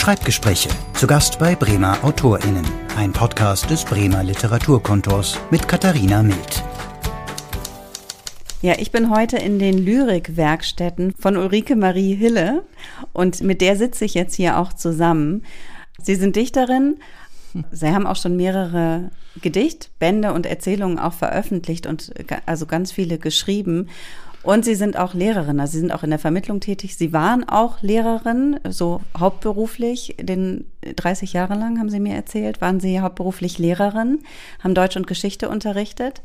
Schreibgespräche. Zu Gast bei Bremer AutorInnen. Ein Podcast des Bremer Literaturkontors mit Katharina Mild. Ja, ich bin heute in den Lyrikwerkstätten von Ulrike Marie Hille und mit der sitze ich jetzt hier auch zusammen. Sie sind Dichterin. Sie haben auch schon mehrere Gedichtbände und Erzählungen auch veröffentlicht und also ganz viele geschrieben. Und Sie sind auch Lehrerin, also Sie sind auch in der Vermittlung tätig. Sie waren auch Lehrerin, so hauptberuflich, den 30 Jahre lang, haben Sie mir erzählt, waren Sie hauptberuflich Lehrerin, haben Deutsch und Geschichte unterrichtet.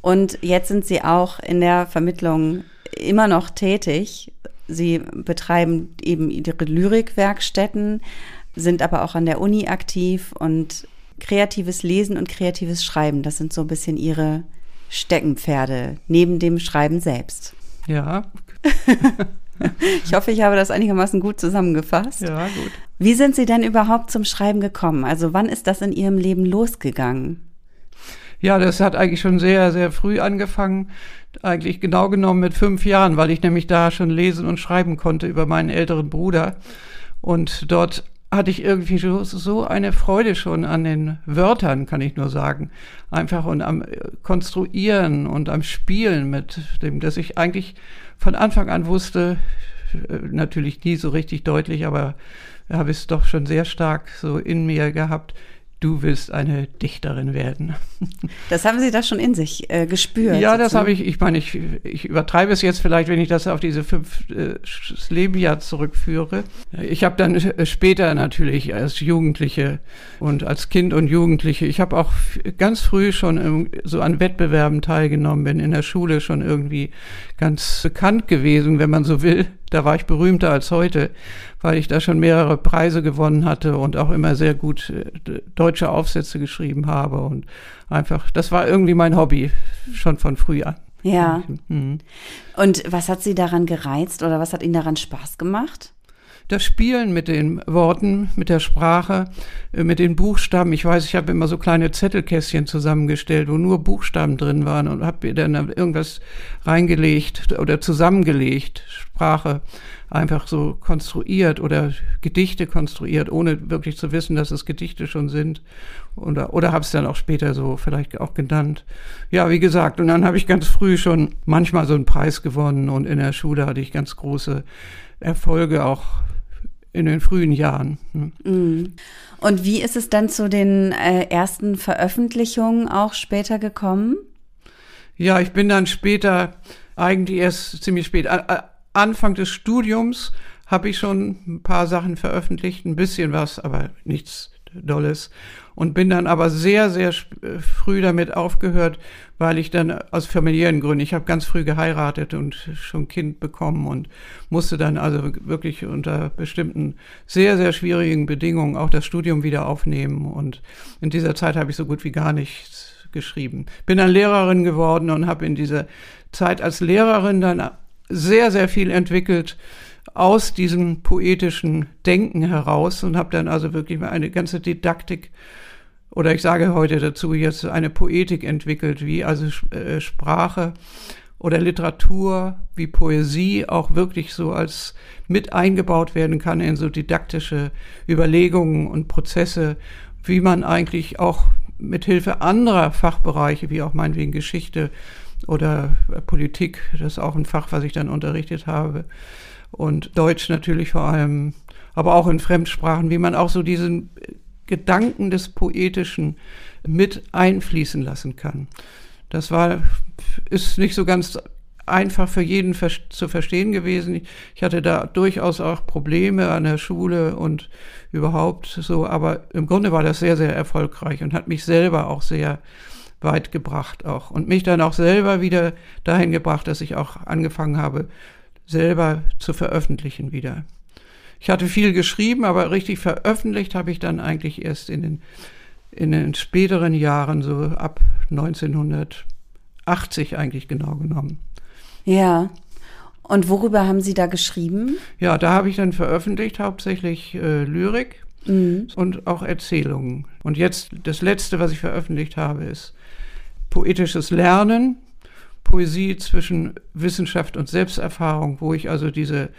Und jetzt sind Sie auch in der Vermittlung immer noch tätig. Sie betreiben eben Ihre Lyrikwerkstätten, sind aber auch an der Uni aktiv und kreatives Lesen und kreatives Schreiben, das sind so ein bisschen Ihre Steckenpferde neben dem Schreiben selbst. Ja. ich hoffe, ich habe das einigermaßen gut zusammengefasst. Ja, gut. Wie sind Sie denn überhaupt zum Schreiben gekommen? Also wann ist das in Ihrem Leben losgegangen? Ja, das hat eigentlich schon sehr, sehr früh angefangen. Eigentlich genau genommen mit fünf Jahren, weil ich nämlich da schon lesen und schreiben konnte über meinen älteren Bruder. Und dort hatte ich irgendwie so eine Freude schon an den Wörtern, kann ich nur sagen. Einfach und am äh, Konstruieren und am Spielen mit dem, dass ich eigentlich von Anfang an wusste, äh, natürlich nie so richtig deutlich, aber habe es doch schon sehr stark so in mir gehabt, du willst eine Dichterin werden. Das haben Sie da schon in sich äh, gespürt? Ja, das habe ich, ich meine, ich, ich übertreibe es jetzt vielleicht, wenn ich das auf diese fünf äh, Lebensjahr zurückführe. Ich habe dann äh, später natürlich als Jugendliche und als Kind und Jugendliche, ich habe auch ganz früh schon so an Wettbewerben teilgenommen, bin in der Schule schon irgendwie ganz bekannt gewesen, wenn man so will. Da war ich berühmter als heute, weil ich da schon mehrere Preise gewonnen hatte und auch immer sehr gut äh, deutsche Aufsätze geschrieben habe und einfach, das war irgendwie mein Hobby schon von früh an. Ja. Mhm. Und was hat Sie daran gereizt oder was hat Ihnen daran Spaß gemacht? Das Spielen mit den Worten, mit der Sprache, äh, mit den Buchstaben. Ich weiß, ich habe immer so kleine Zettelkästchen zusammengestellt, wo nur Buchstaben drin waren und habe dann irgendwas reingelegt oder zusammengelegt, Sprache einfach so konstruiert oder Gedichte konstruiert, ohne wirklich zu wissen, dass es Gedichte schon sind. Oder, oder habe es dann auch später so vielleicht auch genannt. Ja, wie gesagt, und dann habe ich ganz früh schon manchmal so einen Preis gewonnen und in der Schule hatte ich ganz große Erfolge auch in den frühen Jahren. Ne? Mhm. Und wie ist es dann zu den äh, ersten Veröffentlichungen auch später gekommen? Ja, ich bin dann später, eigentlich erst ziemlich spät, Anfang des Studiums habe ich schon ein paar Sachen veröffentlicht, ein bisschen was, aber nichts Dolles. Und bin dann aber sehr, sehr äh, früh damit aufgehört, weil ich dann aus familiären Gründen, ich habe ganz früh geheiratet und schon Kind bekommen und musste dann also wirklich unter bestimmten sehr, sehr schwierigen Bedingungen auch das Studium wieder aufnehmen. Und in dieser Zeit habe ich so gut wie gar nichts geschrieben. Bin dann Lehrerin geworden und habe in dieser Zeit als Lehrerin dann sehr, sehr viel entwickelt aus diesem poetischen Denken heraus und habe dann also wirklich eine ganze Didaktik oder ich sage heute dazu jetzt eine Poetik entwickelt, wie also äh, Sprache oder Literatur, wie Poesie auch wirklich so als mit eingebaut werden kann in so didaktische Überlegungen und Prozesse, wie man eigentlich auch mit Hilfe anderer Fachbereiche, wie auch meinetwegen Geschichte oder Politik, das ist auch ein Fach, was ich dann unterrichtet habe, und Deutsch natürlich vor allem, aber auch in Fremdsprachen, wie man auch so diesen Gedanken des Poetischen mit einfließen lassen kann. Das war, ist nicht so ganz einfach für jeden zu verstehen gewesen. Ich hatte da durchaus auch Probleme an der Schule und überhaupt so, aber im Grunde war das sehr, sehr erfolgreich und hat mich selber auch sehr weit gebracht auch und mich dann auch selber wieder dahin gebracht, dass ich auch angefangen habe, selber zu veröffentlichen wieder. Ich hatte viel geschrieben, aber richtig veröffentlicht habe ich dann eigentlich erst in den, in den späteren Jahren, so ab 1980 eigentlich genau genommen. Ja. Und worüber haben Sie da geschrieben? Ja, da habe ich dann veröffentlicht, hauptsächlich äh, Lyrik mhm. und auch Erzählungen. Und jetzt das letzte, was ich veröffentlicht habe, ist poetisches Lernen, Poesie zwischen Wissenschaft und Selbsterfahrung, wo ich also diese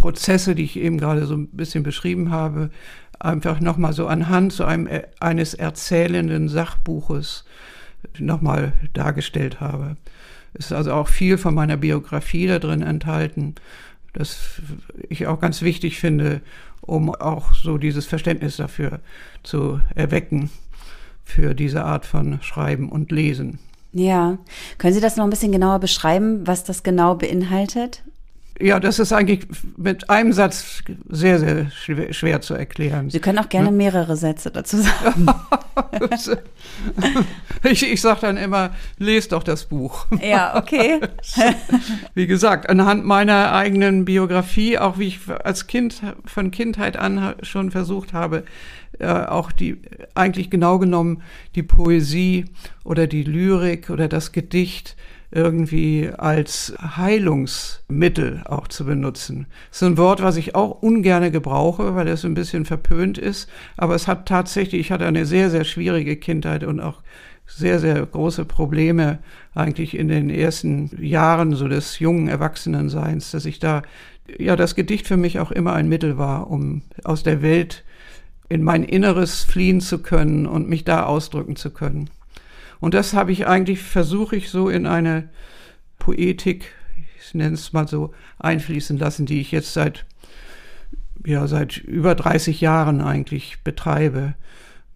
Prozesse, die ich eben gerade so ein bisschen beschrieben habe, einfach nochmal so anhand so einem, äh, eines erzählenden Sachbuches nochmal dargestellt habe. Es ist also auch viel von meiner Biografie da drin enthalten, das ich auch ganz wichtig finde, um auch so dieses Verständnis dafür zu erwecken, für diese Art von Schreiben und Lesen. Ja, können Sie das noch ein bisschen genauer beschreiben, was das genau beinhaltet? Ja, das ist eigentlich mit einem Satz sehr, sehr schwer, schwer zu erklären. Sie können auch gerne mehrere Sätze dazu sagen. ich ich sage dann immer, lest doch das Buch. Ja, okay. wie gesagt, anhand meiner eigenen Biografie, auch wie ich als Kind von Kindheit an schon versucht habe, äh, auch die eigentlich genau genommen die Poesie oder die Lyrik oder das Gedicht irgendwie als Heilungsmittel auch zu benutzen. Das ist ein Wort, was ich auch ungerne gebrauche, weil es ein bisschen verpönt ist. Aber es hat tatsächlich, ich hatte eine sehr, sehr schwierige Kindheit und auch sehr, sehr große Probleme eigentlich in den ersten Jahren so des jungen Erwachsenenseins, dass ich da, ja, das Gedicht für mich auch immer ein Mittel war, um aus der Welt in mein Inneres fliehen zu können und mich da ausdrücken zu können. Und das habe ich eigentlich, versuche ich so in eine Poetik, ich nenne es mal so, einfließen lassen, die ich jetzt seit, ja, seit über 30 Jahren eigentlich betreibe.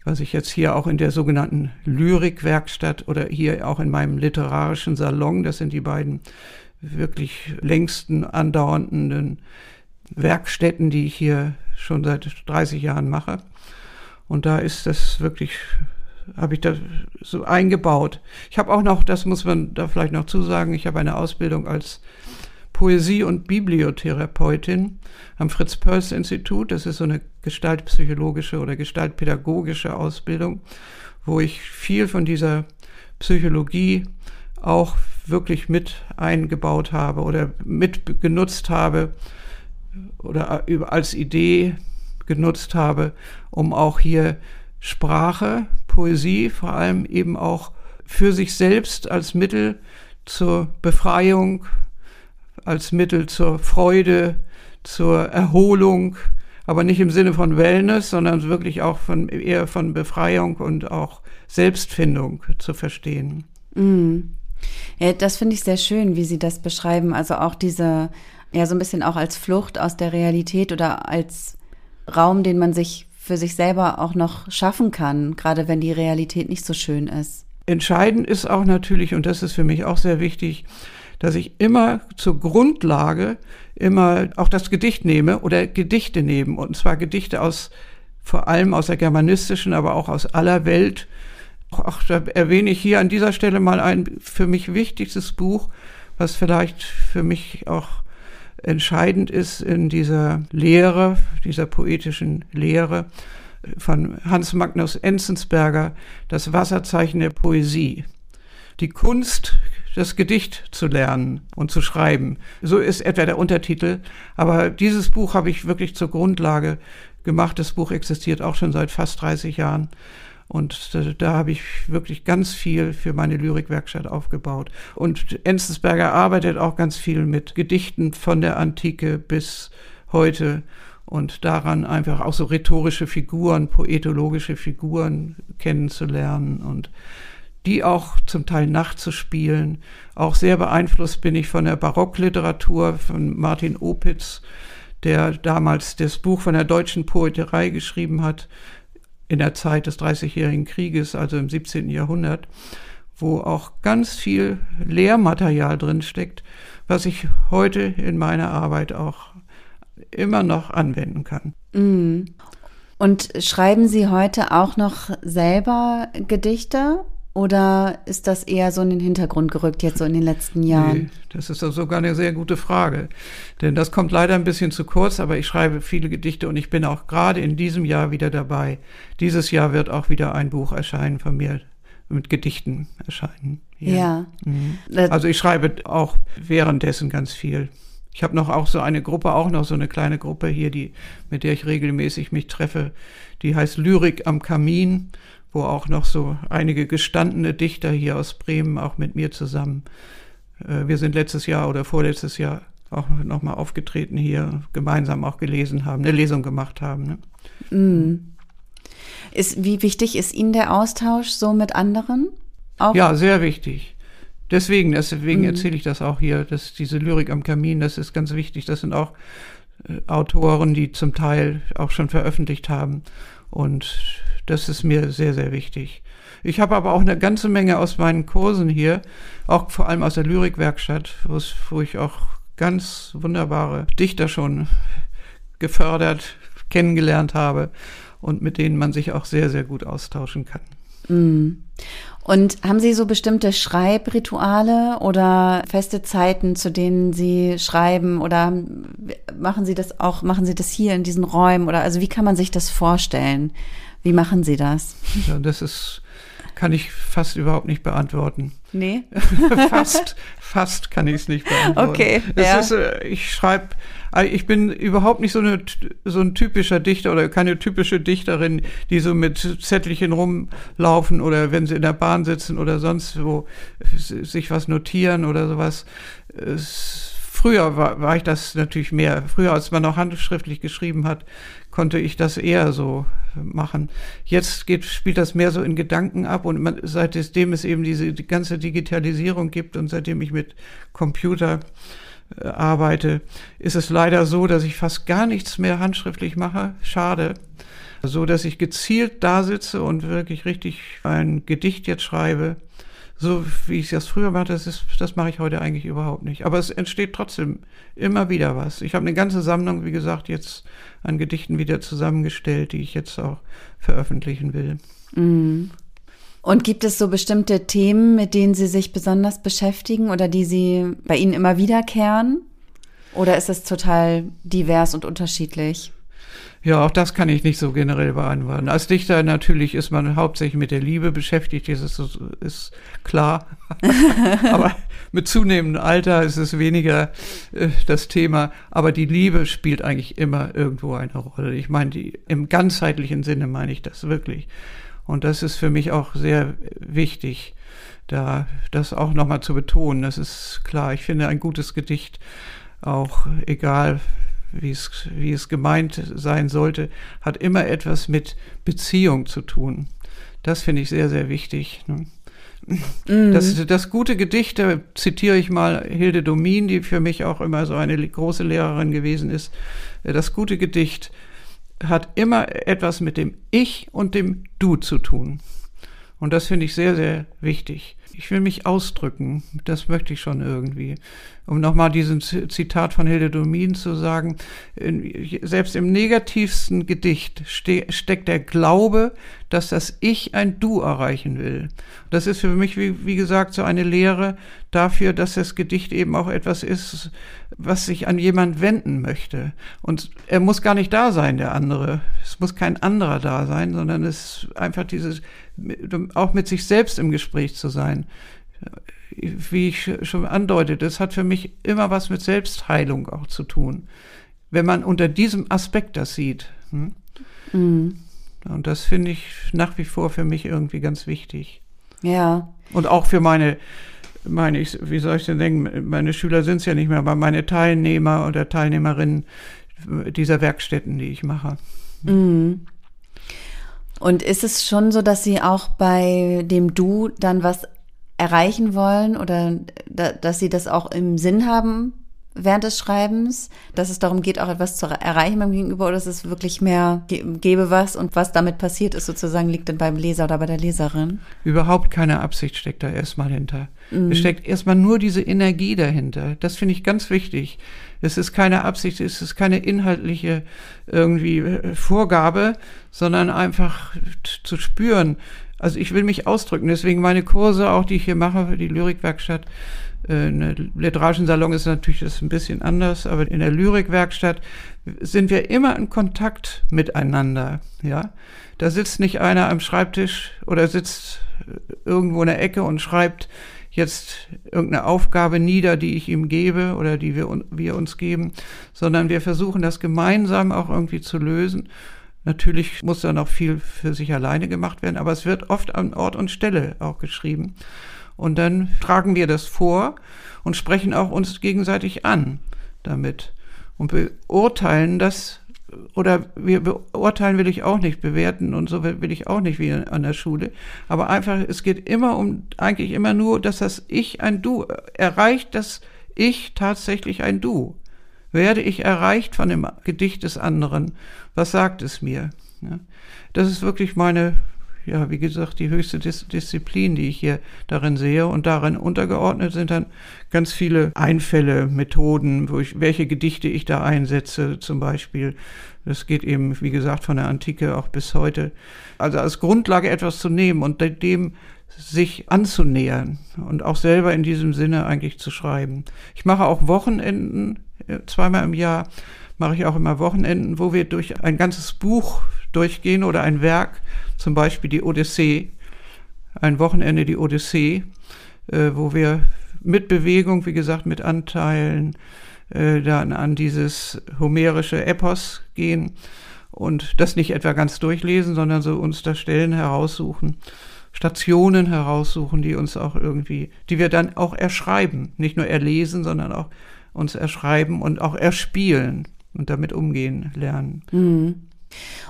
Was ich jetzt hier auch in der sogenannten Lyrikwerkstatt oder hier auch in meinem literarischen Salon, das sind die beiden wirklich längsten andauernden Werkstätten, die ich hier schon seit 30 Jahren mache. Und da ist das wirklich habe ich da so eingebaut. Ich habe auch noch, das muss man da vielleicht noch zusagen, ich habe eine Ausbildung als Poesie- und Bibliotherapeutin am Fritz-Perls-Institut. Das ist so eine gestaltpsychologische oder gestaltpädagogische Ausbildung, wo ich viel von dieser Psychologie auch wirklich mit eingebaut habe oder mit genutzt habe oder als Idee genutzt habe, um auch hier Sprache, Poesie vor allem eben auch für sich selbst als Mittel zur Befreiung, als Mittel zur Freude, zur Erholung, aber nicht im Sinne von Wellness, sondern wirklich auch von eher von Befreiung und auch Selbstfindung zu verstehen. Mm. Ja, das finde ich sehr schön, wie Sie das beschreiben. Also auch diese, ja, so ein bisschen auch als Flucht aus der Realität oder als Raum, den man sich für sich selber auch noch schaffen kann, gerade wenn die Realität nicht so schön ist. Entscheidend ist auch natürlich, und das ist für mich auch sehr wichtig, dass ich immer zur Grundlage immer auch das Gedicht nehme oder Gedichte nehme, und zwar Gedichte aus, vor allem aus der germanistischen, aber auch aus aller Welt. Auch da erwähne ich hier an dieser Stelle mal ein für mich wichtigstes Buch, was vielleicht für mich auch entscheidend ist in dieser Lehre, dieser poetischen Lehre von Hans Magnus Enzensberger, das Wasserzeichen der Poesie. Die Kunst, das Gedicht zu lernen und zu schreiben. So ist etwa der Untertitel. Aber dieses Buch habe ich wirklich zur Grundlage gemacht. Das Buch existiert auch schon seit fast 30 Jahren. Und da, da habe ich wirklich ganz viel für meine Lyrikwerkstatt aufgebaut. Und Enzensberger arbeitet auch ganz viel mit Gedichten von der Antike bis heute und daran einfach auch so rhetorische Figuren, poetologische Figuren kennenzulernen und die auch zum Teil nachzuspielen. Auch sehr beeinflusst bin ich von der Barockliteratur von Martin Opitz, der damals das Buch von der deutschen Poeterei geschrieben hat, in der Zeit des Dreißigjährigen Krieges, also im 17. Jahrhundert, wo auch ganz viel Lehrmaterial drin steckt, was ich heute in meiner Arbeit auch immer noch anwenden kann. Mm. Und schreiben Sie heute auch noch selber Gedichte oder ist das eher so in den Hintergrund gerückt jetzt so in den letzten Jahren? Nee, das ist sogar eine sehr gute Frage. Denn das kommt leider ein bisschen zu kurz, aber ich schreibe viele Gedichte und ich bin auch gerade in diesem Jahr wieder dabei. Dieses Jahr wird auch wieder ein Buch erscheinen von mir mit Gedichten erscheinen. Ja. ja. Mhm. Also ich schreibe auch währenddessen ganz viel. Ich habe noch auch so eine Gruppe, auch noch so eine kleine Gruppe hier, die, mit der ich regelmäßig mich treffe. Die heißt Lyrik am Kamin wo auch noch so einige gestandene Dichter hier aus Bremen auch mit mir zusammen. Äh, wir sind letztes Jahr oder vorletztes Jahr auch nochmal aufgetreten hier, gemeinsam auch gelesen haben, eine Lesung gemacht haben. Ne? Mm. Ist, wie wichtig ist Ihnen der Austausch so mit anderen? Auch? Ja, sehr wichtig. Deswegen, deswegen mhm. erzähle ich das auch hier, dass diese Lyrik am Kamin, das ist ganz wichtig. Das sind auch äh, Autoren, die zum Teil auch schon veröffentlicht haben. Und das ist mir sehr, sehr wichtig. Ich habe aber auch eine ganze Menge aus meinen Kursen hier, auch vor allem aus der Lyrikwerkstatt, wo ich auch ganz wunderbare Dichter schon gefördert, kennengelernt habe und mit denen man sich auch sehr, sehr gut austauschen kann. Mm. Und haben Sie so bestimmte Schreibrituale oder feste Zeiten, zu denen Sie schreiben oder machen Sie das auch, machen Sie das hier in diesen Räumen oder also wie kann man sich das vorstellen? Wie machen Sie das? Ja, das ist, kann ich fast überhaupt nicht beantworten. Nee? fast, fast kann ich es nicht beantworten. Okay. Ja. Ist, äh, ich schreibe Ah, ich bin überhaupt nicht so, eine, so ein typischer Dichter oder keine typische Dichterin, die so mit Zettelchen rumlaufen oder wenn sie in der Bahn sitzen oder sonst wo sich was notieren oder sowas. Früher war, war ich das natürlich mehr. Früher, als man noch handschriftlich geschrieben hat, konnte ich das eher so machen. Jetzt geht, spielt das mehr so in Gedanken ab und man, seitdem es eben diese die ganze Digitalisierung gibt und seitdem ich mit Computer äh, arbeite, ist es leider so, dass ich fast gar nichts mehr handschriftlich mache. Schade. So dass ich gezielt da sitze und wirklich richtig ein Gedicht jetzt schreibe. So wie ich das früher machte, das, das mache ich heute eigentlich überhaupt nicht. Aber es entsteht trotzdem immer wieder was. Ich habe eine ganze Sammlung, wie gesagt, jetzt an Gedichten wieder zusammengestellt, die ich jetzt auch veröffentlichen will. Mhm. Und gibt es so bestimmte Themen, mit denen Sie sich besonders beschäftigen oder die Sie bei Ihnen immer wiederkehren? Oder ist es total divers und unterschiedlich? Ja, auch das kann ich nicht so generell beantworten. Als Dichter natürlich ist man hauptsächlich mit der Liebe beschäftigt, das ist, ist klar. Aber mit zunehmendem Alter ist es weniger äh, das Thema. Aber die Liebe spielt eigentlich immer irgendwo eine Rolle. Ich meine, die, im ganzheitlichen Sinne meine ich das wirklich. Und das ist für mich auch sehr wichtig, da das auch nochmal zu betonen. Das ist klar. Ich finde ein gutes Gedicht auch egal, wie es, wie es gemeint sein sollte, hat immer etwas mit Beziehung zu tun. Das finde ich sehr, sehr wichtig. Ne? Mhm. Das, das gute Gedicht, da zitiere ich mal Hilde Domin, die für mich auch immer so eine große Lehrerin gewesen ist. Das gute Gedicht hat immer etwas mit dem Ich und dem Du zu tun. Und das finde ich sehr, sehr wichtig. Ich will mich ausdrücken. Das möchte ich schon irgendwie. Um nochmal diesen Zitat von Hilde Domin zu sagen, selbst im negativsten Gedicht ste steckt der Glaube, dass das Ich ein Du erreichen will. Das ist für mich, wie, wie gesagt, so eine Lehre dafür, dass das Gedicht eben auch etwas ist, was sich an jemand wenden möchte. Und er muss gar nicht da sein, der andere. Es muss kein anderer da sein, sondern es ist einfach dieses, auch mit sich selbst im Gespräch zu sein wie ich schon andeutet, das hat für mich immer was mit Selbstheilung auch zu tun. Wenn man unter diesem Aspekt das sieht. Hm? Mhm. Und das finde ich nach wie vor für mich irgendwie ganz wichtig. Ja. Und auch für meine, meine, ich, wie soll ich denn denken, meine Schüler sind es ja nicht mehr, aber meine Teilnehmer oder Teilnehmerinnen dieser Werkstätten, die ich mache. Mhm. Und ist es schon so, dass Sie auch bei dem Du dann was erreichen wollen oder da, dass sie das auch im Sinn haben während des Schreibens, dass es darum geht, auch etwas zu erreichen beim Gegenüber oder dass es wirklich mehr gebe was und was damit passiert ist sozusagen liegt dann beim Leser oder bei der Leserin? Überhaupt keine Absicht steckt da erstmal hinter. Mhm. Es steckt erstmal nur diese Energie dahinter. Das finde ich ganz wichtig. Es ist keine Absicht, es ist keine inhaltliche irgendwie äh, Vorgabe, sondern einfach zu spüren, also ich will mich ausdrücken, deswegen meine Kurse, auch die ich hier mache für die Lyrikwerkstatt, äh, eine Literagensalon ist natürlich das ein bisschen anders, aber in der Lyrikwerkstatt sind wir immer in Kontakt miteinander, ja. Da sitzt nicht einer am Schreibtisch oder sitzt irgendwo in der Ecke und schreibt jetzt irgendeine Aufgabe nieder, die ich ihm gebe oder die wir, wir uns geben, sondern wir versuchen das gemeinsam auch irgendwie zu lösen Natürlich muss da noch viel für sich alleine gemacht werden, aber es wird oft an Ort und Stelle auch geschrieben. Und dann tragen wir das vor und sprechen auch uns gegenseitig an. damit. Und beurteilen das, oder wir beurteilen will ich auch nicht, bewerten und so will ich auch nicht wie an der Schule. Aber einfach, es geht immer um, eigentlich immer nur, dass das Ich ein Du erreicht, das Ich tatsächlich ein Du. Werde ich erreicht von dem Gedicht des anderen? Was sagt es mir? Das ist wirklich meine ja, wie gesagt, die höchste Dis Disziplin, die ich hier darin sehe. Und darin untergeordnet sind dann ganz viele Einfälle, Methoden, wo ich, welche Gedichte ich da einsetze, zum Beispiel. Das geht eben, wie gesagt, von der Antike auch bis heute. Also als Grundlage etwas zu nehmen und dem sich anzunähern und auch selber in diesem Sinne eigentlich zu schreiben. Ich mache auch Wochenenden, zweimal im Jahr mache ich auch immer Wochenenden, wo wir durch ein ganzes Buch durchgehen oder ein Werk, zum Beispiel die Odyssee, ein Wochenende die Odyssee, äh, wo wir mit Bewegung, wie gesagt, mit Anteilen äh, dann an dieses homerische Epos gehen und das nicht etwa ganz durchlesen, sondern so uns da Stellen heraussuchen, Stationen heraussuchen, die uns auch irgendwie, die wir dann auch erschreiben, nicht nur erlesen, sondern auch uns erschreiben und auch erspielen und damit umgehen lernen. Mhm.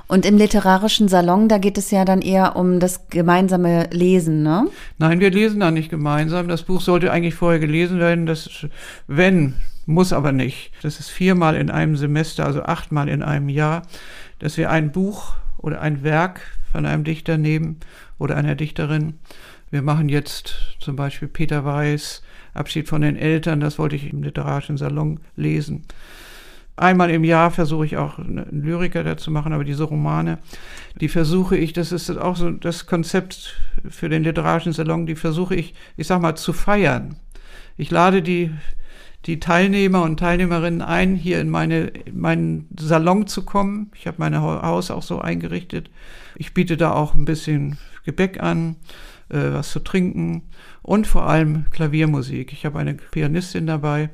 Und im literarischen Salon, da geht es ja dann eher um das gemeinsame Lesen, ne? Nein, wir lesen da nicht gemeinsam. Das Buch sollte eigentlich vorher gelesen werden. Das, wenn, muss aber nicht. Das ist viermal in einem Semester, also achtmal in einem Jahr, dass wir ein Buch oder ein Werk von einem Dichter nehmen oder einer Dichterin. Wir machen jetzt zum Beispiel Peter Weiß, Abschied von den Eltern, das wollte ich im literarischen Salon lesen. Einmal im Jahr versuche ich auch einen Lyriker dazu machen, aber diese Romane, die versuche ich, das ist auch so das Konzept für den literarischen Salon, die versuche ich, ich sag mal, zu feiern. Ich lade die, die Teilnehmer und Teilnehmerinnen ein, hier in meine, in meinen Salon zu kommen. Ich habe mein Haus auch so eingerichtet. Ich biete da auch ein bisschen Gebäck an, äh, was zu trinken und vor allem Klaviermusik. Ich habe eine Pianistin dabei,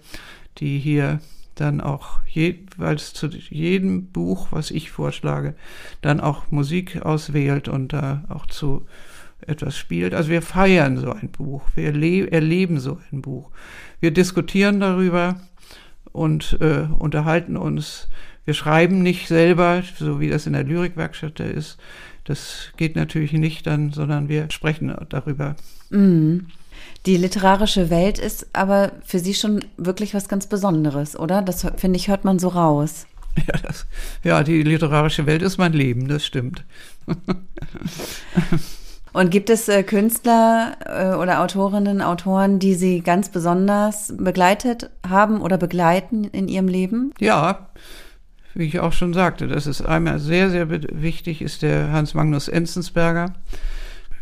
die hier dann auch jeweils zu jedem Buch, was ich vorschlage, dann auch Musik auswählt und da auch zu etwas spielt. Also wir feiern so ein Buch, wir erleben so ein Buch. Wir diskutieren darüber und äh, unterhalten uns. Wir schreiben nicht selber, so wie das in der Lyrikwerkstatt ist. Das geht natürlich nicht dann, sondern wir sprechen darüber. Mhm. Die literarische Welt ist aber für Sie schon wirklich was ganz Besonderes, oder? Das finde ich, hört man so raus. Ja, das, ja, die literarische Welt ist mein Leben, das stimmt. Und gibt es äh, Künstler äh, oder Autorinnen, Autoren, die Sie ganz besonders begleitet haben oder begleiten in Ihrem Leben? Ja, wie ich auch schon sagte, das ist einmal sehr, sehr wichtig, ist der Hans Magnus Enzensberger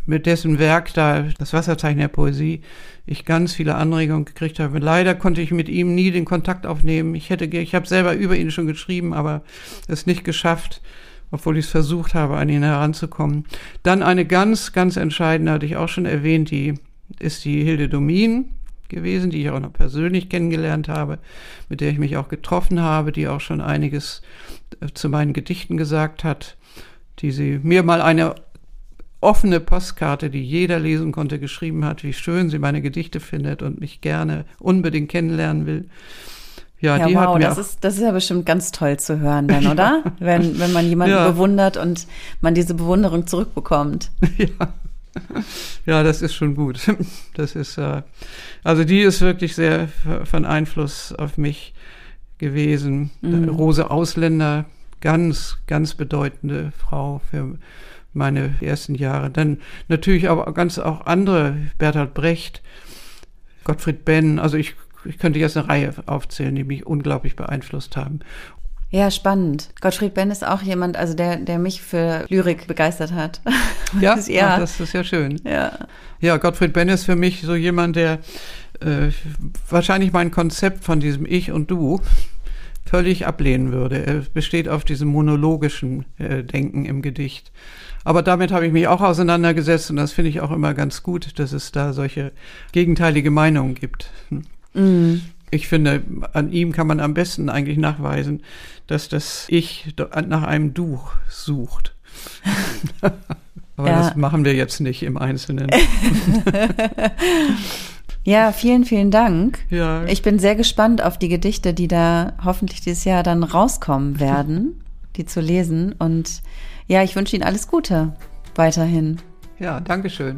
mit dessen Werk da, das Wasserzeichen der Poesie, ich ganz viele Anregungen gekriegt habe. Leider konnte ich mit ihm nie den Kontakt aufnehmen. Ich hätte, ich habe selber über ihn schon geschrieben, aber es nicht geschafft, obwohl ich es versucht habe, an ihn heranzukommen. Dann eine ganz, ganz entscheidende, hatte ich auch schon erwähnt, die ist die Hilde Domin gewesen, die ich auch noch persönlich kennengelernt habe, mit der ich mich auch getroffen habe, die auch schon einiges äh, zu meinen Gedichten gesagt hat, die sie mir mal eine offene Postkarte, die jeder lesen konnte, geschrieben hat, wie schön sie meine Gedichte findet und mich gerne unbedingt kennenlernen will. Ja, ja die wow, hat mir das ist, das ist ja bestimmt ganz toll zu hören dann, oder? wenn, wenn man jemanden ja. bewundert und man diese Bewunderung zurückbekommt. Ja. Ja, das ist schon gut. Das ist, äh, also die ist wirklich sehr von Einfluss auf mich gewesen. Mhm. Rose Ausländer, ganz, ganz bedeutende Frau für meine ersten Jahre. Dann natürlich aber ganz auch andere, Bertolt Brecht, Gottfried Benn, also ich, ich könnte jetzt eine Reihe aufzählen, die mich unglaublich beeinflusst haben. Ja, spannend. Gottfried Benn ist auch jemand, also der, der mich für Lyrik begeistert hat. Ja, ja. Ach, das ist ja schön. Ja. Ja, Gottfried Benn ist für mich so jemand, der äh, wahrscheinlich mein Konzept von diesem Ich und Du völlig ablehnen würde. Er besteht auf diesem monologischen äh, Denken im Gedicht. Aber damit habe ich mich auch auseinandergesetzt und das finde ich auch immer ganz gut, dass es da solche gegenteilige Meinungen gibt. Mhm. Ich finde, an ihm kann man am besten eigentlich nachweisen, dass das Ich nach einem Du sucht. Aber ja. das machen wir jetzt nicht im Einzelnen. Ja, vielen, vielen Dank. Ja. Ich bin sehr gespannt auf die Gedichte, die da hoffentlich dieses Jahr dann rauskommen werden, die zu lesen. Und ja, ich wünsche Ihnen alles Gute weiterhin. Ja, Dankeschön.